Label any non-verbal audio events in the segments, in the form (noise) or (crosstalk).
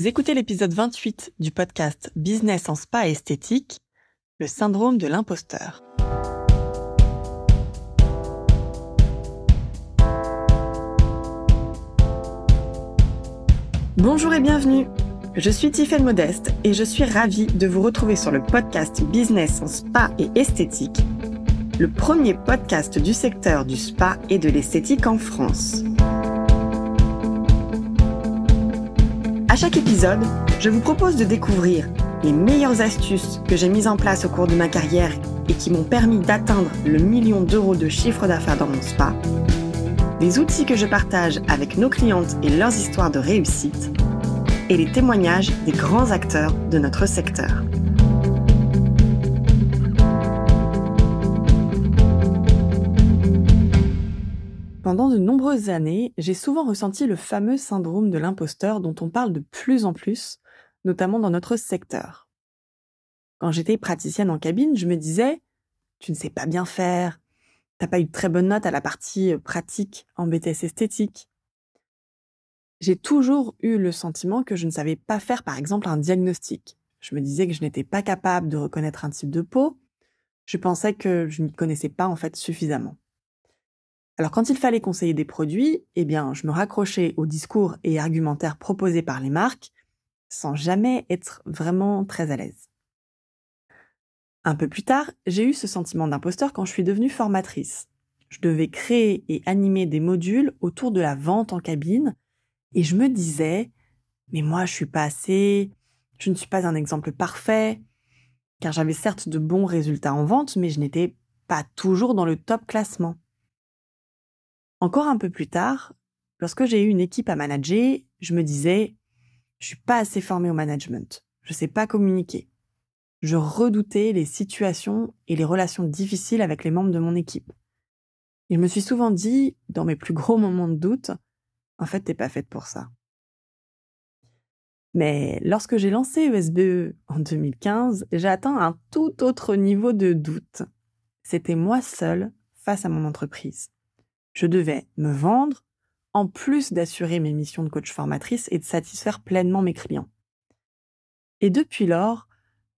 Vous écoutez l'épisode 28 du podcast Business en spa esthétique, le syndrome de l'imposteur. Bonjour et bienvenue. Je suis Tiffaine Modeste et je suis ravie de vous retrouver sur le podcast Business en spa et esthétique, le premier podcast du secteur du spa et de l'esthétique en France. Chaque épisode, je vous propose de découvrir les meilleures astuces que j'ai mises en place au cours de ma carrière et qui m'ont permis d'atteindre le million d'euros de chiffre d'affaires dans mon spa, les outils que je partage avec nos clientes et leurs histoires de réussite, et les témoignages des grands acteurs de notre secteur. Pendant de nombreuses années, j'ai souvent ressenti le fameux syndrome de l'imposteur dont on parle de plus en plus, notamment dans notre secteur. Quand j'étais praticienne en cabine, je me disais Tu ne sais pas bien faire, t'as pas eu de très bonne note à la partie euh, pratique en BTS esthétique. J'ai toujours eu le sentiment que je ne savais pas faire par exemple un diagnostic. Je me disais que je n'étais pas capable de reconnaître un type de peau. Je pensais que je n'y connaissais pas en fait suffisamment. Alors quand il fallait conseiller des produits, eh bien, je me raccrochais aux discours et argumentaires proposés par les marques sans jamais être vraiment très à l'aise. Un peu plus tard, j'ai eu ce sentiment d'imposteur quand je suis devenue formatrice. Je devais créer et animer des modules autour de la vente en cabine et je me disais, mais moi je suis pas assez, je ne suis pas un exemple parfait, car j'avais certes de bons résultats en vente, mais je n'étais pas toujours dans le top classement. Encore un peu plus tard, lorsque j'ai eu une équipe à manager, je me disais, je suis pas assez formé au management. Je sais pas communiquer. Je redoutais les situations et les relations difficiles avec les membres de mon équipe. Et je me suis souvent dit, dans mes plus gros moments de doute, en fait, t'es pas faite pour ça. Mais lorsque j'ai lancé ESBE e en 2015, j'ai atteint un tout autre niveau de doute. C'était moi seule face à mon entreprise. Je devais me vendre, en plus d'assurer mes missions de coach formatrice et de satisfaire pleinement mes clients. Et depuis lors,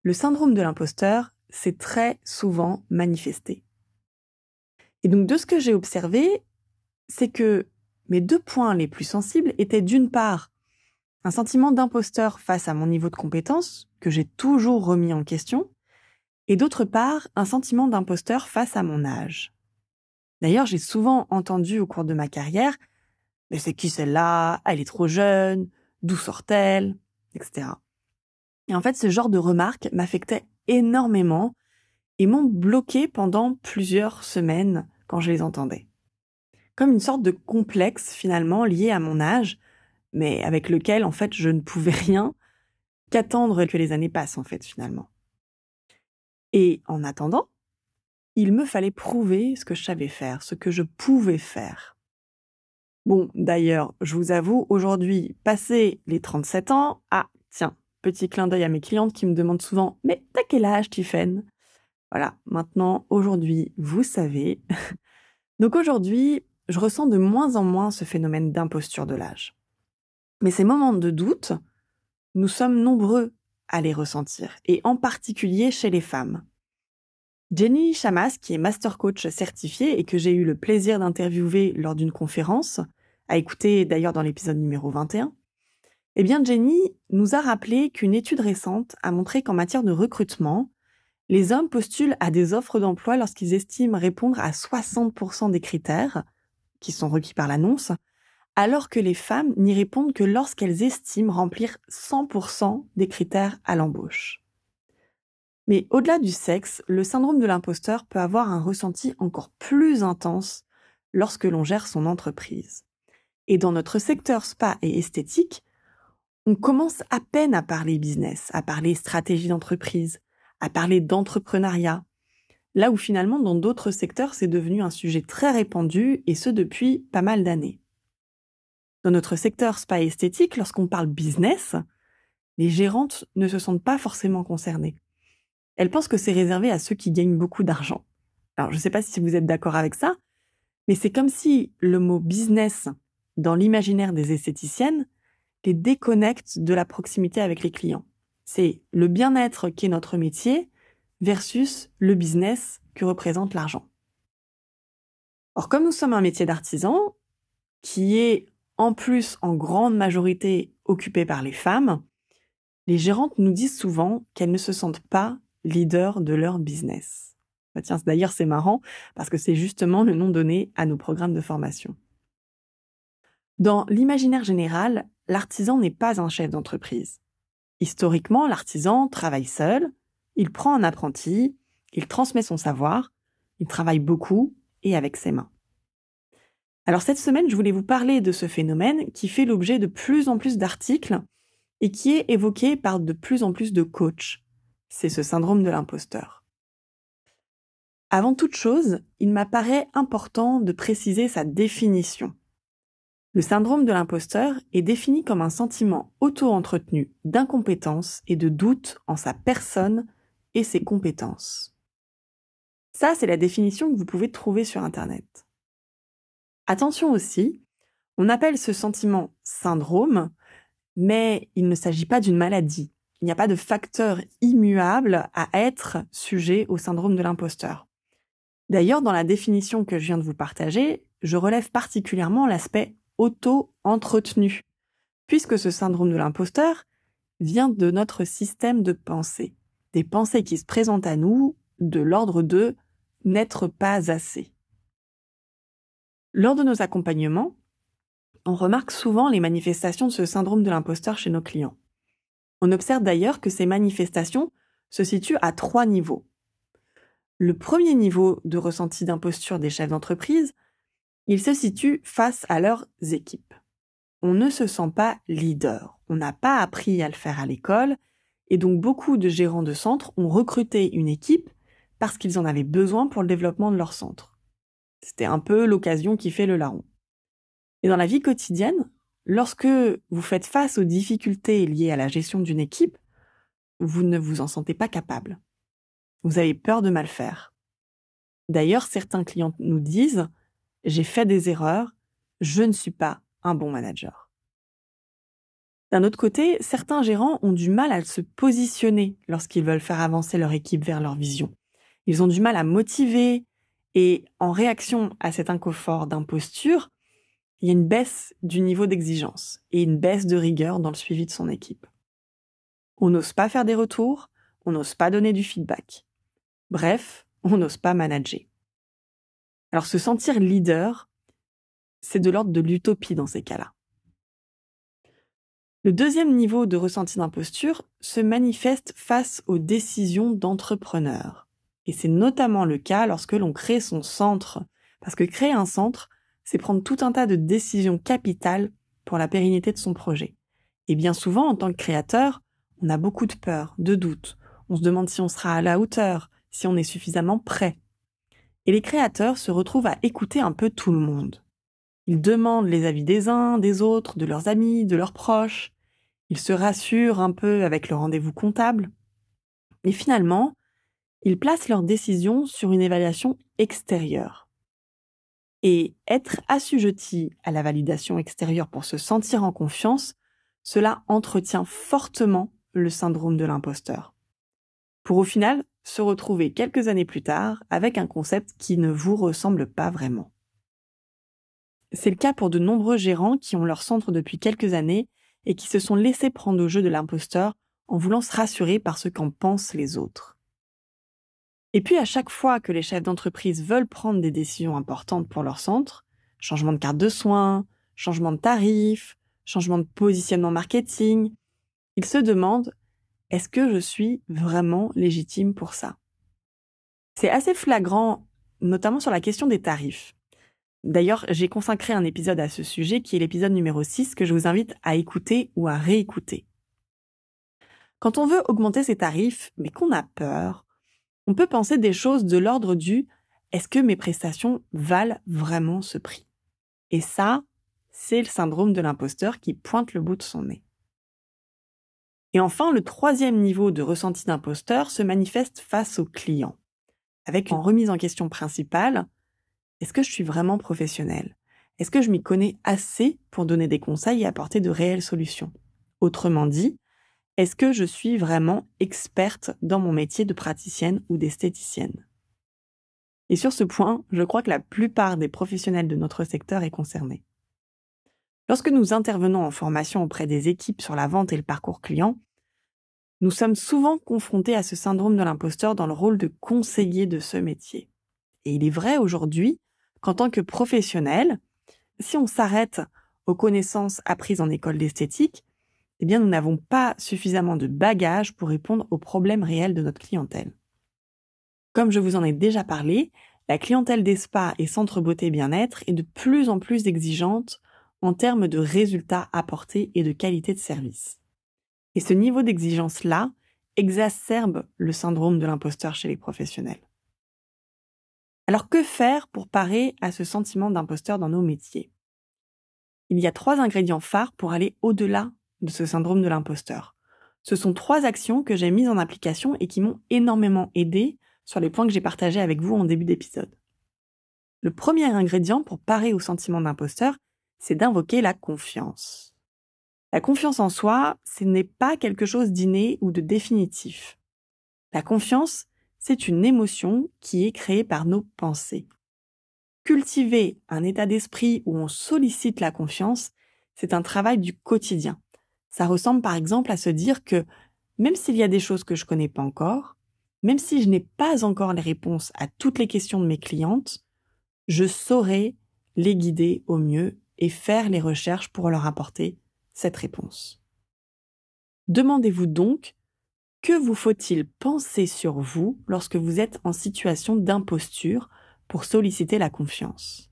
le syndrome de l'imposteur s'est très souvent manifesté. Et donc de ce que j'ai observé, c'est que mes deux points les plus sensibles étaient d'une part un sentiment d'imposteur face à mon niveau de compétence, que j'ai toujours remis en question, et d'autre part un sentiment d'imposteur face à mon âge. D'ailleurs, j'ai souvent entendu au cours de ma carrière, mais c'est qui celle-là? Elle est trop jeune, d'où sort-elle? Etc. Et en fait, ce genre de remarques m'affectaient énormément et m'ont bloqué pendant plusieurs semaines quand je les entendais. Comme une sorte de complexe finalement lié à mon âge, mais avec lequel en fait je ne pouvais rien qu'attendre que les années passent en fait finalement. Et en attendant, il me fallait prouver ce que je savais faire, ce que je pouvais faire. Bon, d'ailleurs, je vous avoue, aujourd'hui, passé les 37 ans, ah, tiens, petit clin d'œil à mes clientes qui me demandent souvent, mais t'as quel âge, Tiffen Voilà, maintenant, aujourd'hui, vous savez. (laughs) Donc aujourd'hui, je ressens de moins en moins ce phénomène d'imposture de l'âge. Mais ces moments de doute, nous sommes nombreux à les ressentir, et en particulier chez les femmes. Jenny Chamas, qui est master coach certifiée et que j'ai eu le plaisir d'interviewer lors d'une conférence, à écouter d'ailleurs dans l'épisode numéro 21, eh bien Jenny nous a rappelé qu'une étude récente a montré qu'en matière de recrutement, les hommes postulent à des offres d'emploi lorsqu'ils estiment répondre à 60% des critères qui sont requis par l'annonce, alors que les femmes n'y répondent que lorsqu'elles estiment remplir 100% des critères à l'embauche. Mais au-delà du sexe, le syndrome de l'imposteur peut avoir un ressenti encore plus intense lorsque l'on gère son entreprise. Et dans notre secteur spa et esthétique, on commence à peine à parler business, à parler stratégie d'entreprise, à parler d'entrepreneuriat, là où finalement dans d'autres secteurs c'est devenu un sujet très répandu et ce depuis pas mal d'années. Dans notre secteur spa et esthétique, lorsqu'on parle business, les gérantes ne se sentent pas forcément concernées elle pense que c'est réservé à ceux qui gagnent beaucoup d'argent. Alors, je ne sais pas si vous êtes d'accord avec ça, mais c'est comme si le mot business, dans l'imaginaire des esthéticiennes, les déconnecte de la proximité avec les clients. C'est le bien-être qui est notre métier versus le business que représente l'argent. Or, comme nous sommes un métier d'artisan, qui est en plus en grande majorité occupé par les femmes, les gérantes nous disent souvent qu'elles ne se sentent pas leaders de leur business. Bah tiens, d'ailleurs, c'est marrant parce que c'est justement le nom donné à nos programmes de formation. Dans l'imaginaire général, l'artisan n'est pas un chef d'entreprise. Historiquement, l'artisan travaille seul, il prend un apprenti, il transmet son savoir, il travaille beaucoup et avec ses mains. Alors cette semaine, je voulais vous parler de ce phénomène qui fait l'objet de plus en plus d'articles et qui est évoqué par de plus en plus de coachs. C'est ce syndrome de l'imposteur. Avant toute chose, il m'apparaît important de préciser sa définition. Le syndrome de l'imposteur est défini comme un sentiment auto-entretenu d'incompétence et de doute en sa personne et ses compétences. Ça, c'est la définition que vous pouvez trouver sur Internet. Attention aussi, on appelle ce sentiment syndrome, mais il ne s'agit pas d'une maladie. Il n'y a pas de facteur immuable à être sujet au syndrome de l'imposteur. D'ailleurs, dans la définition que je viens de vous partager, je relève particulièrement l'aspect auto-entretenu, puisque ce syndrome de l'imposteur vient de notre système de pensée, des pensées qui se présentent à nous de l'ordre de n'être pas assez. Lors de nos accompagnements, on remarque souvent les manifestations de ce syndrome de l'imposteur chez nos clients. On observe d'ailleurs que ces manifestations se situent à trois niveaux. Le premier niveau de ressenti d'imposture des chefs d'entreprise, il se situe face à leurs équipes. On ne se sent pas leader, on n'a pas appris à le faire à l'école, et donc beaucoup de gérants de centres ont recruté une équipe parce qu'ils en avaient besoin pour le développement de leur centre. C'était un peu l'occasion qui fait le larron. Et dans la vie quotidienne, lorsque vous faites face aux difficultés liées à la gestion d'une équipe, vous ne vous en sentez pas capable. Vous avez peur de mal faire. D'ailleurs, certains clients nous disent J'ai fait des erreurs, je ne suis pas un bon manager. D'un autre côté, certains gérants ont du mal à se positionner lorsqu'ils veulent faire avancer leur équipe vers leur vision. Ils ont du mal à motiver, et en réaction à cet inconfort d'imposture, il y a une baisse du niveau d'exigence et une baisse de rigueur dans le suivi de son équipe. On n'ose pas faire des retours, on n'ose pas donner du feedback. Bref, on n'ose pas manager. Alors se sentir leader, c'est de l'ordre de l'utopie dans ces cas-là. Le deuxième niveau de ressenti d'imposture se manifeste face aux décisions d'entrepreneurs. Et c'est notamment le cas lorsque l'on crée son centre. Parce que créer un centre, c'est prendre tout un tas de décisions capitales pour la pérennité de son projet. Et bien souvent, en tant que créateur, on a beaucoup de peur, de doutes. On se demande si on sera à la hauteur, si on est suffisamment prêt. Et les créateurs se retrouvent à écouter un peu tout le monde. Ils demandent les avis des uns, des autres, de leurs amis, de leurs proches. Ils se rassurent un peu avec le rendez-vous comptable. Et finalement, ils placent leurs décisions sur une évaluation extérieure. Et être assujetti à la validation extérieure pour se sentir en confiance, cela entretient fortement le syndrome de l'imposteur. Pour au final se retrouver quelques années plus tard avec un concept qui ne vous ressemble pas vraiment. C'est le cas pour de nombreux gérants qui ont leur centre depuis quelques années et qui se sont laissés prendre au jeu de l'imposteur en voulant se rassurer par ce qu'en pensent les autres. Et puis à chaque fois que les chefs d'entreprise veulent prendre des décisions importantes pour leur centre, changement de carte de soins, changement de tarif, changement de positionnement marketing, ils se demandent est-ce que je suis vraiment légitime pour ça? C'est assez flagrant, notamment sur la question des tarifs. D'ailleurs, j'ai consacré un épisode à ce sujet qui est l'épisode numéro 6 que je vous invite à écouter ou à réécouter. Quand on veut augmenter ses tarifs, mais qu'on a peur, on peut penser des choses de l'ordre du est-ce que mes prestations valent vraiment ce prix? Et ça, c'est le syndrome de l'imposteur qui pointe le bout de son nez. Et enfin, le troisième niveau de ressenti d'imposteur se manifeste face au client, avec une remise en question principale. Est-ce que je suis vraiment professionnel? Est-ce que je m'y connais assez pour donner des conseils et apporter de réelles solutions? Autrement dit, est-ce que je suis vraiment experte dans mon métier de praticienne ou d'esthéticienne? Et sur ce point, je crois que la plupart des professionnels de notre secteur est concernée. Lorsque nous intervenons en formation auprès des équipes sur la vente et le parcours client, nous sommes souvent confrontés à ce syndrome de l'imposteur dans le rôle de conseiller de ce métier. Et il est vrai aujourd'hui qu'en tant que professionnel, si on s'arrête aux connaissances apprises en école d'esthétique, eh bien, nous n'avons pas suffisamment de bagages pour répondre aux problèmes réels de notre clientèle. Comme je vous en ai déjà parlé, la clientèle des et centres beauté bien-être est de plus en plus exigeante en termes de résultats apportés et de qualité de service. Et ce niveau d'exigence-là exacerbe le syndrome de l'imposteur chez les professionnels. Alors que faire pour parer à ce sentiment d'imposteur dans nos métiers? Il y a trois ingrédients phares pour aller au-delà de ce syndrome de l'imposteur. Ce sont trois actions que j'ai mises en application et qui m'ont énormément aidé sur les points que j'ai partagés avec vous en début d'épisode. Le premier ingrédient pour parer au sentiment d'imposteur, c'est d'invoquer la confiance. La confiance en soi, ce n'est pas quelque chose d'inné ou de définitif. La confiance, c'est une émotion qui est créée par nos pensées. Cultiver un état d'esprit où on sollicite la confiance, c'est un travail du quotidien. Ça ressemble par exemple à se dire que même s'il y a des choses que je connais pas encore, même si je n'ai pas encore les réponses à toutes les questions de mes clientes, je saurai les guider au mieux et faire les recherches pour leur apporter cette réponse. Demandez-vous donc que vous faut-il penser sur vous lorsque vous êtes en situation d'imposture pour solliciter la confiance?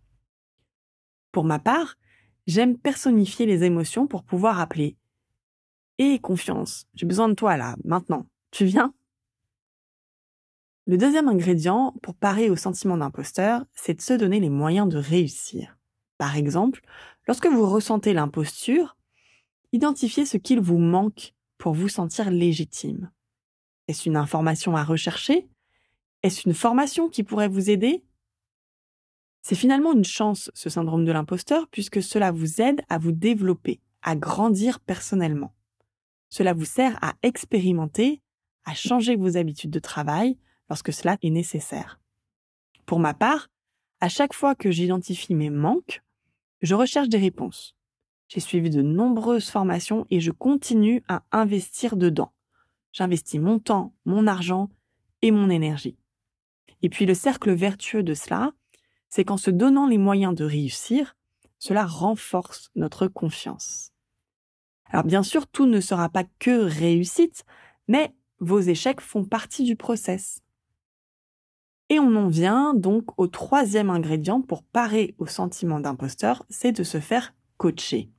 Pour ma part, j'aime personnifier les émotions pour pouvoir appeler et confiance. J'ai besoin de toi là, maintenant. Tu viens? Le deuxième ingrédient pour parer au sentiment d'imposteur, c'est de se donner les moyens de réussir. Par exemple, lorsque vous ressentez l'imposture, identifiez ce qu'il vous manque pour vous sentir légitime. Est-ce une information à rechercher? Est-ce une formation qui pourrait vous aider? C'est finalement une chance, ce syndrome de l'imposteur, puisque cela vous aide à vous développer, à grandir personnellement. Cela vous sert à expérimenter, à changer vos habitudes de travail lorsque cela est nécessaire. Pour ma part, à chaque fois que j'identifie mes manques, je recherche des réponses. J'ai suivi de nombreuses formations et je continue à investir dedans. J'investis mon temps, mon argent et mon énergie. Et puis le cercle vertueux de cela, c'est qu'en se donnant les moyens de réussir, cela renforce notre confiance. Alors bien sûr, tout ne sera pas que réussite, mais vos échecs font partie du process. Et on en vient donc au troisième ingrédient pour parer au sentiment d'imposteur, c'est de se faire coacher.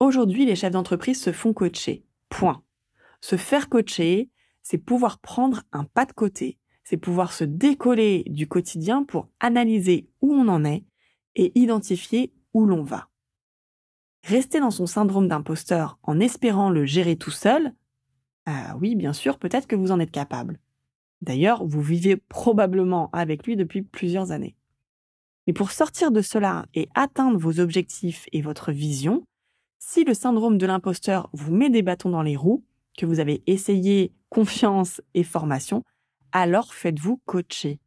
Aujourd'hui, les chefs d'entreprise se font coacher. Point. Se faire coacher, c'est pouvoir prendre un pas de côté, c'est pouvoir se décoller du quotidien pour analyser où on en est et identifier où l'on va. Rester dans son syndrome d'imposteur en espérant le gérer tout seul, ah oui, bien sûr, peut-être que vous en êtes capable. D'ailleurs, vous vivez probablement avec lui depuis plusieurs années. Mais pour sortir de cela et atteindre vos objectifs et votre vision, si le syndrome de l'imposteur vous met des bâtons dans les roues, que vous avez essayé confiance et formation, alors faites-vous coacher.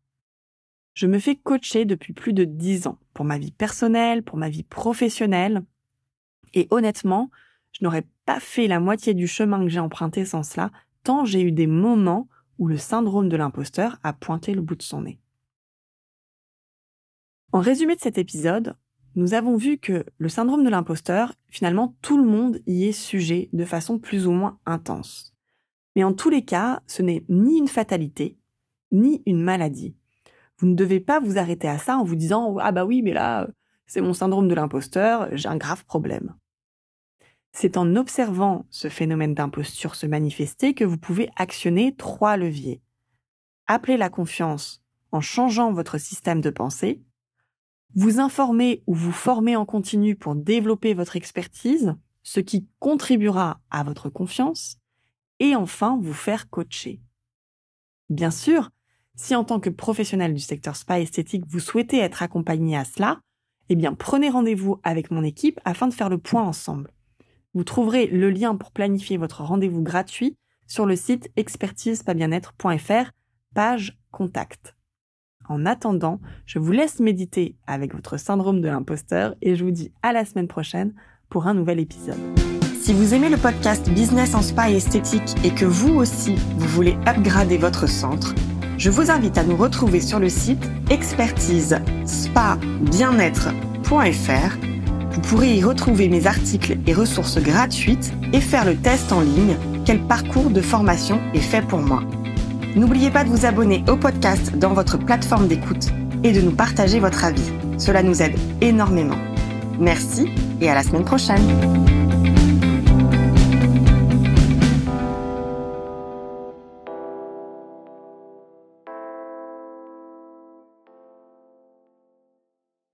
Je me fais coacher depuis plus de dix ans, pour ma vie personnelle, pour ma vie professionnelle, et honnêtement, je n'aurais pas fait la moitié du chemin que j'ai emprunté sans cela, tant j'ai eu des moments où le syndrome de l'imposteur a pointé le bout de son nez. En résumé de cet épisode, nous avons vu que le syndrome de l'imposteur, finalement, tout le monde y est sujet de façon plus ou moins intense. Mais en tous les cas, ce n'est ni une fatalité, ni une maladie. Vous ne devez pas vous arrêter à ça en vous disant Ah bah oui, mais là, c'est mon syndrome de l'imposteur, j'ai un grave problème. C'est en observant ce phénomène d'imposture se manifester que vous pouvez actionner trois leviers. Appeler la confiance en changeant votre système de pensée, vous informer ou vous former en continu pour développer votre expertise, ce qui contribuera à votre confiance, et enfin vous faire coacher. Bien sûr, si en tant que professionnel du secteur spa esthétique vous souhaitez être accompagné à cela, Eh bien, prenez rendez-vous avec mon équipe afin de faire le point ensemble. Vous trouverez le lien pour planifier votre rendez-vous gratuit sur le site expertisepasbienêtre.fr, page contact. En attendant, je vous laisse méditer avec votre syndrome de l'imposteur et je vous dis à la semaine prochaine pour un nouvel épisode. Si vous aimez le podcast Business en Spa et Esthétique et que vous aussi, vous voulez upgrader votre centre, je vous invite à nous retrouver sur le site expertise spa bien-être.fr vous pourrez y retrouver mes articles et ressources gratuites et faire le test en ligne Quel parcours de formation est fait pour moi? N'oubliez pas de vous abonner au podcast dans votre plateforme d'écoute et de nous partager votre avis. Cela nous aide énormément. Merci et à la semaine prochaine.